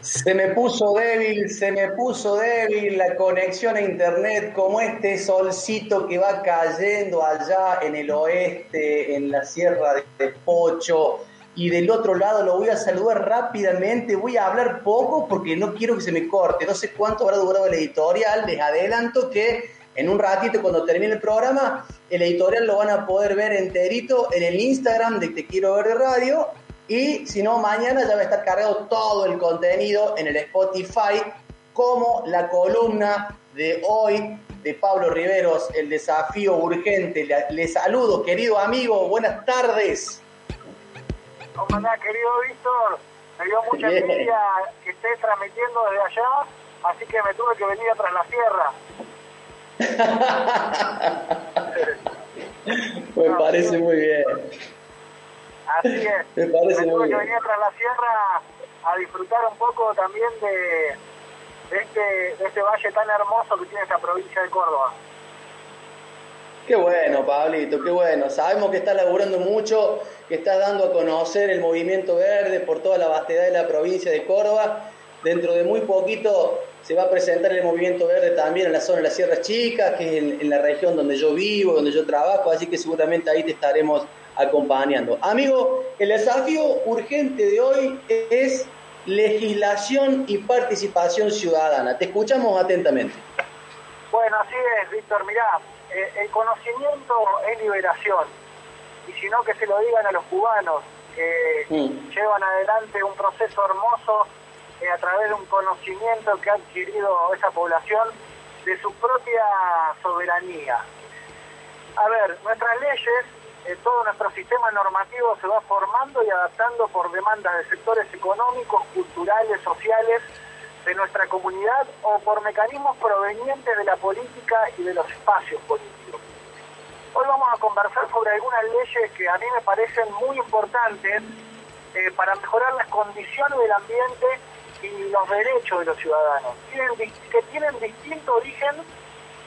Se me puso débil, se me puso débil la conexión a internet, como este solcito que va cayendo allá en el oeste, en la sierra de Pocho. Y del otro lado lo voy a saludar rápidamente, voy a hablar poco porque no quiero que se me corte. No sé cuánto habrá durado el editorial, les adelanto que en un ratito cuando termine el programa, el editorial lo van a poder ver enterito en el Instagram de Te Quiero Ver de Radio y si no, mañana ya va a estar cargado todo el contenido en el Spotify, como la columna de hoy de Pablo Riveros, el desafío urgente. Le, saludo, querido amigo, buenas tardes. ¿Cómo andás, querido Víctor? Me dio mucha alegría que estés transmitiendo desde allá, así que me tuve que venir tras la sierra. me parece muy bien. Así es. Me parece muy que venir tras la sierra a disfrutar un poco también de, este, de este valle tan hermoso que tiene esta provincia de Córdoba. Qué bueno, Pablito, qué bueno. Sabemos que estás laburando mucho, que estás dando a conocer el movimiento verde por toda la vastedad de la provincia de Córdoba. Dentro de muy poquito se va a presentar el movimiento verde también en la zona de las Sierras Chicas, que es en la región donde yo vivo, donde yo trabajo, así que seguramente ahí te estaremos acompañando. Amigo, el desafío urgente de hoy es legislación y participación ciudadana. Te escuchamos atentamente. Bueno, así es, Víctor. Mirá, eh, el conocimiento es liberación. Y si no, que se lo digan a los cubanos, que mm. llevan adelante un proceso hermoso eh, a través de un conocimiento que ha adquirido esa población de su propia soberanía. A ver, nuestras leyes eh, todo nuestro sistema normativo se va formando y adaptando por demandas de sectores económicos, culturales, sociales de nuestra comunidad o por mecanismos provenientes de la política y de los espacios políticos. Hoy vamos a conversar sobre algunas leyes que a mí me parecen muy importantes eh, para mejorar las condiciones del ambiente y los derechos de los ciudadanos, que tienen distinto origen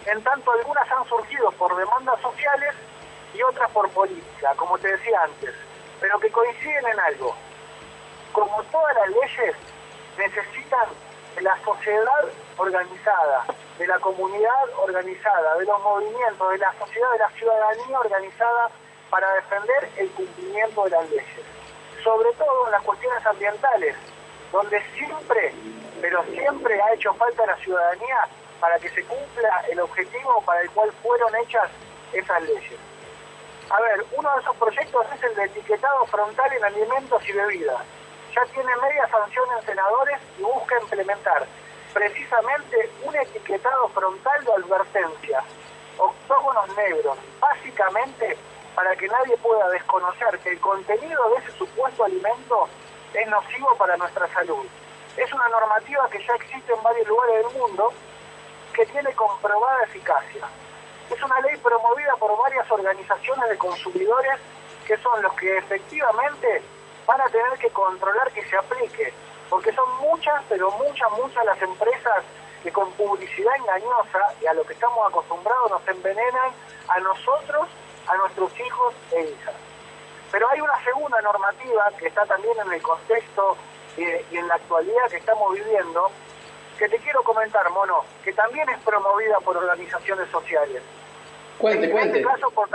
en tanto algunas han surgido por demandas sociales y otras por política, como te decía antes, pero que coinciden en algo. Como todas las leyes, necesitan la sociedad organizada, de la comunidad organizada, de los movimientos, de la sociedad, de la ciudadanía organizada para defender el cumplimiento de las leyes. Sobre todo en las cuestiones ambientales, donde siempre, pero siempre ha hecho falta la ciudadanía para que se cumpla el objetivo para el cual fueron hechas esas leyes. A ver, uno de esos proyectos es el de etiquetado frontal en alimentos y bebidas. Ya tiene media sanción en senadores y busca implementar precisamente un etiquetado frontal de advertencia, octógonos negros, básicamente para que nadie pueda desconocer que el contenido de ese supuesto alimento es nocivo para nuestra salud. Es una normativa que ya existe en varios lugares del mundo que tiene comprobada eficacia. Es una ley promovida por varias organizaciones de consumidores que son los que efectivamente van a tener que controlar que se aplique, porque son muchas, pero muchas, muchas las empresas que con publicidad engañosa y a lo que estamos acostumbrados nos envenenan a nosotros, a nuestros hijos e hijas. Pero hay una segunda normativa que está también en el contexto eh, y en la actualidad que estamos viviendo, que te quiero comentar, Mono, que también es promovida por organizaciones sociales. Cuente, en este caso por,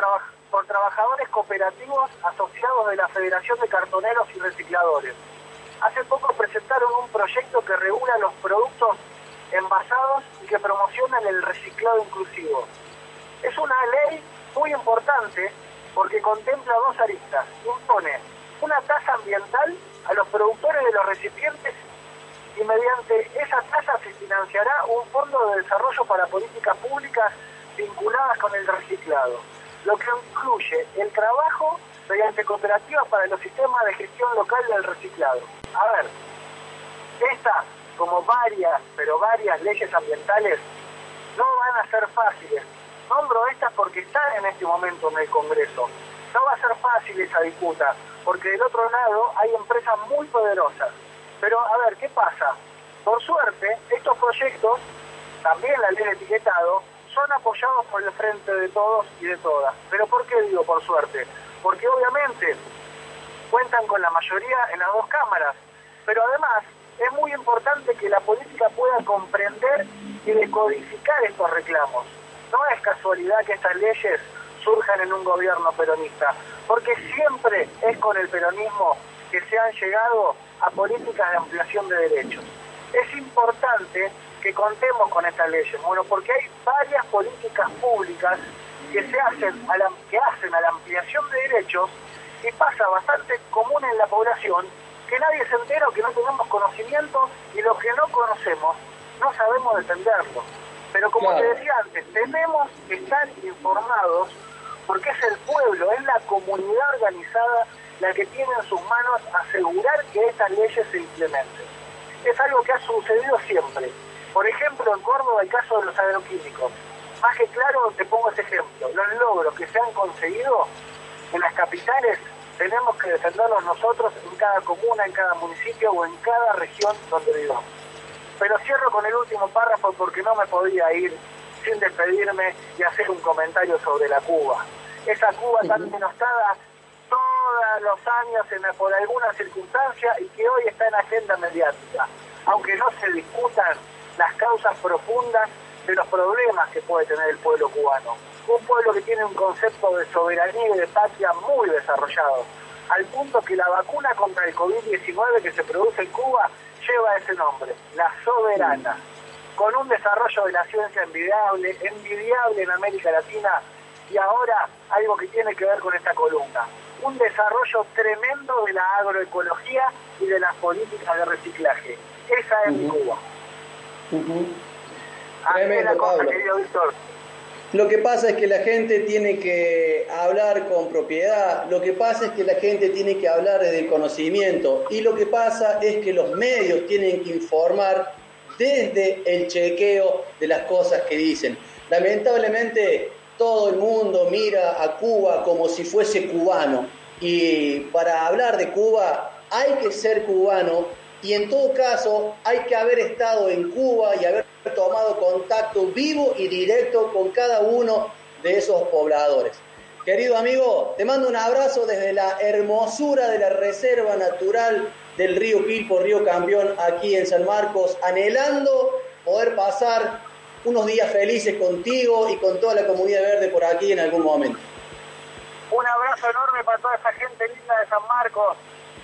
por trabajadores cooperativos asociados de la Federación de Cartoneros y Recicladores. Hace poco presentaron un proyecto que regula los productos envasados y que promocionan el reciclado inclusivo. Es una ley muy importante porque contempla dos aristas. Impone una tasa ambiental a los productores de los recipientes y mediante esa tasa se financiará un fondo de desarrollo para políticas públicas vinculadas con el reciclado, lo que incluye el trabajo mediante cooperativas para los sistemas de gestión local del reciclado. A ver, estas, como varias, pero varias leyes ambientales, no van a ser fáciles. Nombro estas porque están en este momento en el Congreso. No va a ser fácil esa disputa, porque del otro lado hay empresas muy poderosas. Pero a ver, ¿qué pasa? Por suerte, estos proyectos, también la ley de etiquetado, son apoyados por el frente de todos y de todas. ¿Pero por qué digo por suerte? Porque obviamente cuentan con la mayoría en las dos cámaras, pero además es muy importante que la política pueda comprender y decodificar estos reclamos. No es casualidad que estas leyes surjan en un gobierno peronista, porque siempre es con el peronismo que se han llegado a políticas de ampliación de derechos. Es importante que contemos con estas leyes, bueno, porque hay varias políticas públicas que se hacen a la, que hacen a la ampliación de derechos y pasa bastante común en la población que nadie se entera o que no tenemos conocimiento y lo que no conocemos no sabemos defenderlo. Pero como te decía antes, tenemos que estar informados porque es el pueblo, es la comunidad organizada la que tiene en sus manos asegurar que estas leyes se implementen. Es algo que ha sucedido siempre. Por ejemplo, en Córdoba el caso de los agroquímicos. Más que claro, te pongo ese ejemplo. Los logros que se han conseguido en las capitales tenemos que defenderlos nosotros en cada comuna, en cada municipio o en cada región donde vivamos. Pero cierro con el último párrafo porque no me podía ir sin despedirme y hacer un comentario sobre la Cuba. Esa Cuba tan denostada todos los años en, por alguna circunstancia y que hoy está en agenda mediática, aunque no se discutan las causas profundas de los problemas que puede tener el pueblo cubano. Un pueblo que tiene un concepto de soberanía y de patria muy desarrollado, al punto que la vacuna contra el COVID-19 que se produce en Cuba lleva ese nombre, la soberana, con un desarrollo de la ciencia envidiable, envidiable en América Latina y ahora algo que tiene que ver con esta columna, un desarrollo tremendo de la agroecología y de las políticas de reciclaje. Esa es mi Cuba. Lo que pasa es que la gente tiene que hablar con propiedad, lo que pasa es que la gente tiene que hablar desde el conocimiento. Y lo que pasa es que los medios tienen que informar desde el chequeo de las cosas que dicen. Lamentablemente todo el mundo mira a Cuba como si fuese cubano. Y para hablar de Cuba hay que ser cubano y en todo caso hay que haber estado en Cuba y haber tomado contacto vivo y directo con cada uno de esos pobladores. Querido amigo, te mando un abrazo desde la hermosura de la Reserva Natural del río Pilpo, río Campeón, aquí en San Marcos, anhelando poder pasar unos días felices contigo y con toda la comunidad verde por aquí en algún momento. Un abrazo enorme para toda esa gente linda de San Marcos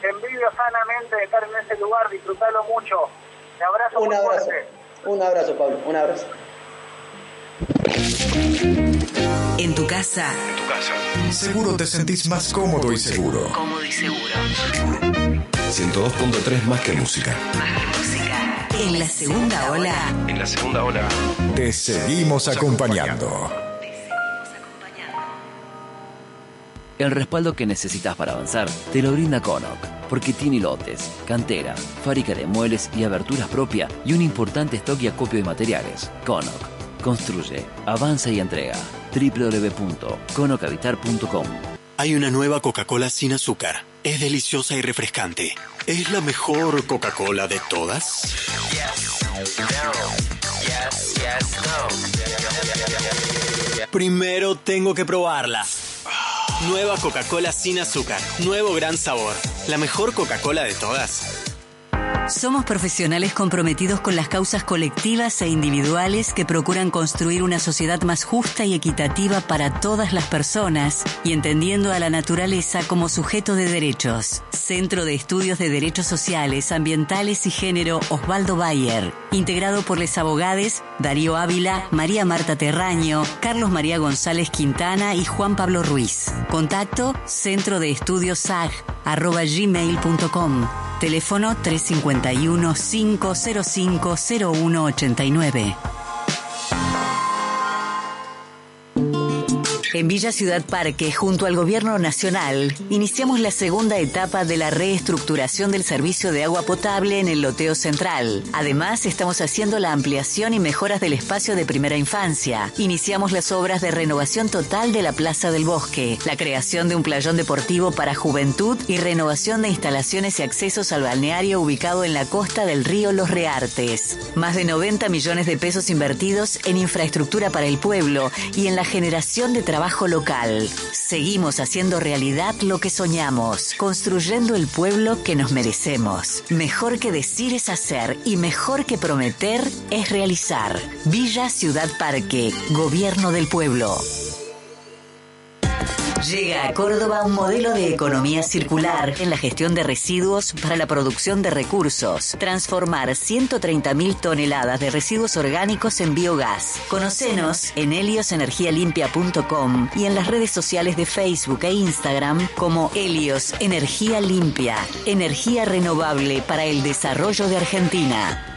envidio sanamente de estar en ese lugar, disfrutarlo mucho. Te abrazo un abrazo. Un abrazo, Pablo, un abrazo. En tu casa. En tu casa. Seguro te sentís más cómodo y seguro. Cómodo y seguro. 102.3 más que música. Más que música. En la segunda ola. En la segunda ola. Te seguimos acompañando. El respaldo que necesitas para avanzar te lo brinda Conoc, porque tiene lotes, cantera, fábrica de muebles y aberturas propia y un importante stock y acopio de materiales. Conoc, construye, avanza y entrega. www.conocavitar.com Hay una nueva Coca-Cola sin azúcar. Es deliciosa y refrescante. ¿Es la mejor Coca-Cola de todas? Primero tengo que probarla. Nueva Coca-Cola sin azúcar. Nuevo gran sabor. La mejor Coca-Cola de todas. Somos profesionales comprometidos con las causas colectivas e individuales que procuran construir una sociedad más justa y equitativa para todas las personas y entendiendo a la naturaleza como sujeto de derechos. Centro de Estudios de Derechos Sociales, Ambientales y Género Osvaldo Bayer, integrado por les abogados Darío Ávila, María Marta Terraño, Carlos María González Quintana y Juan Pablo Ruiz. Contacto centro de estudios SAG arroba gmail.com. Teléfono 351-505-0189. En Villa Ciudad Parque, junto al Gobierno Nacional, iniciamos la segunda etapa de la reestructuración del servicio de agua potable en el loteo central. Además, estamos haciendo la ampliación y mejoras del espacio de primera infancia. Iniciamos las obras de renovación total de la Plaza del Bosque, la creación de un playón deportivo para juventud y renovación de instalaciones y accesos al balneario ubicado en la costa del río Los Reartes. Más de 90 millones de pesos invertidos en infraestructura para el pueblo y en la generación de trabajo local. Seguimos haciendo realidad lo que soñamos, construyendo el pueblo que nos merecemos. Mejor que decir es hacer y mejor que prometer es realizar. Villa Ciudad Parque, Gobierno del Pueblo. Llega a Córdoba un modelo de economía circular en la gestión de residuos para la producción de recursos. Transformar 130.000 toneladas de residuos orgánicos en biogás. Conocenos en heliosenergialimpia.com y en las redes sociales de Facebook e Instagram como Helios Energía Limpia. Energía renovable para el desarrollo de Argentina.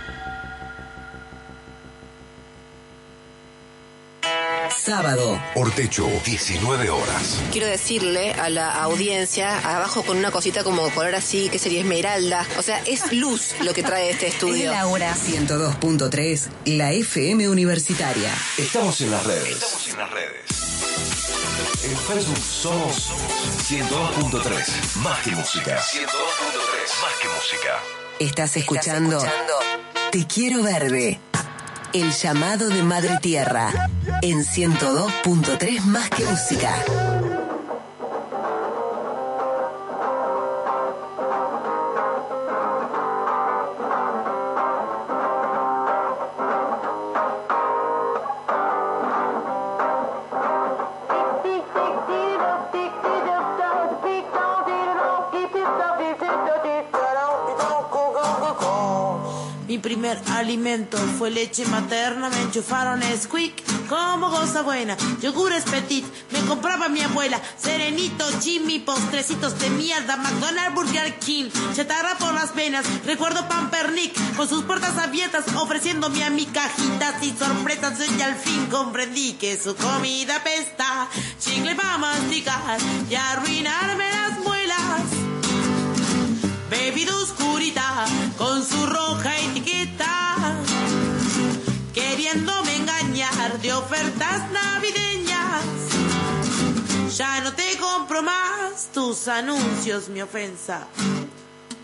Sábado. Ortecho, 19 horas. Quiero decirle a la audiencia, abajo con una cosita como color así, que sería esmeralda. O sea, es luz lo que trae este estudio. Laura. 102.3, la FM Universitaria. Estamos en las redes. Estamos en las redes. En Facebook somos 102.3, más que música. 102.3, más que música. Estás escuchando Te Quiero Verde. El llamado de Madre Tierra. En 102.3 más que música. Primer alimento fue leche materna, me enchufaron Squeak como cosa buena. Yogures petit, me compraba mi abuela. Serenito, Jimmy, postrecitos de mierda. McDonald's, Burger King, chatarra por las venas. Recuerdo Pampernick con sus puertas abiertas, ofreciéndome a mi cajitas y sorpresas. Y al fin comprendí que su comida pesta. Chicle para masticar y arruinarme las muelas. Bebida oscurita con su roja etiqueta, queriéndome engañar de ofertas navideñas. Ya no te compro más tus anuncios, mi ofensa.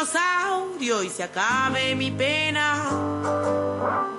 dinosaurio y se acabe mi pena.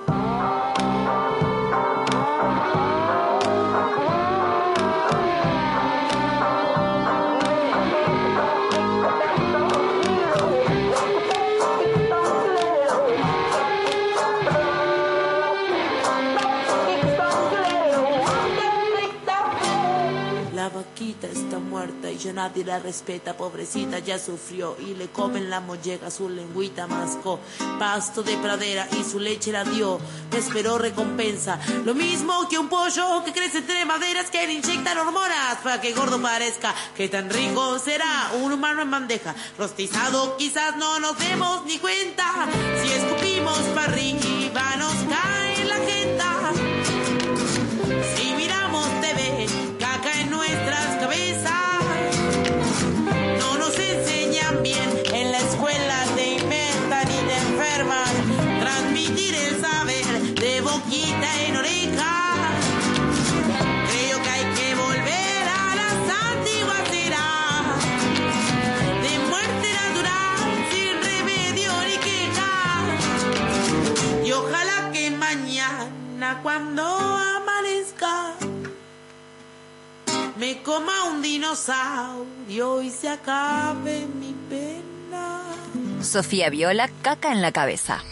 Y nadie la respeta, pobrecita ya sufrió. Y le comen la molleja, su lengüita mascó, pasto de pradera y su leche la dio, esperó recompensa, lo mismo que un pollo que crece entre maderas que le inyectan hormonas para que gordo parezca, que tan rico será. Un humano en bandeja, rostizado quizás no nos demos ni cuenta, si escupimos para dinosaurio y se acabe mi pena. Sofía Viola, caca en la cabeza.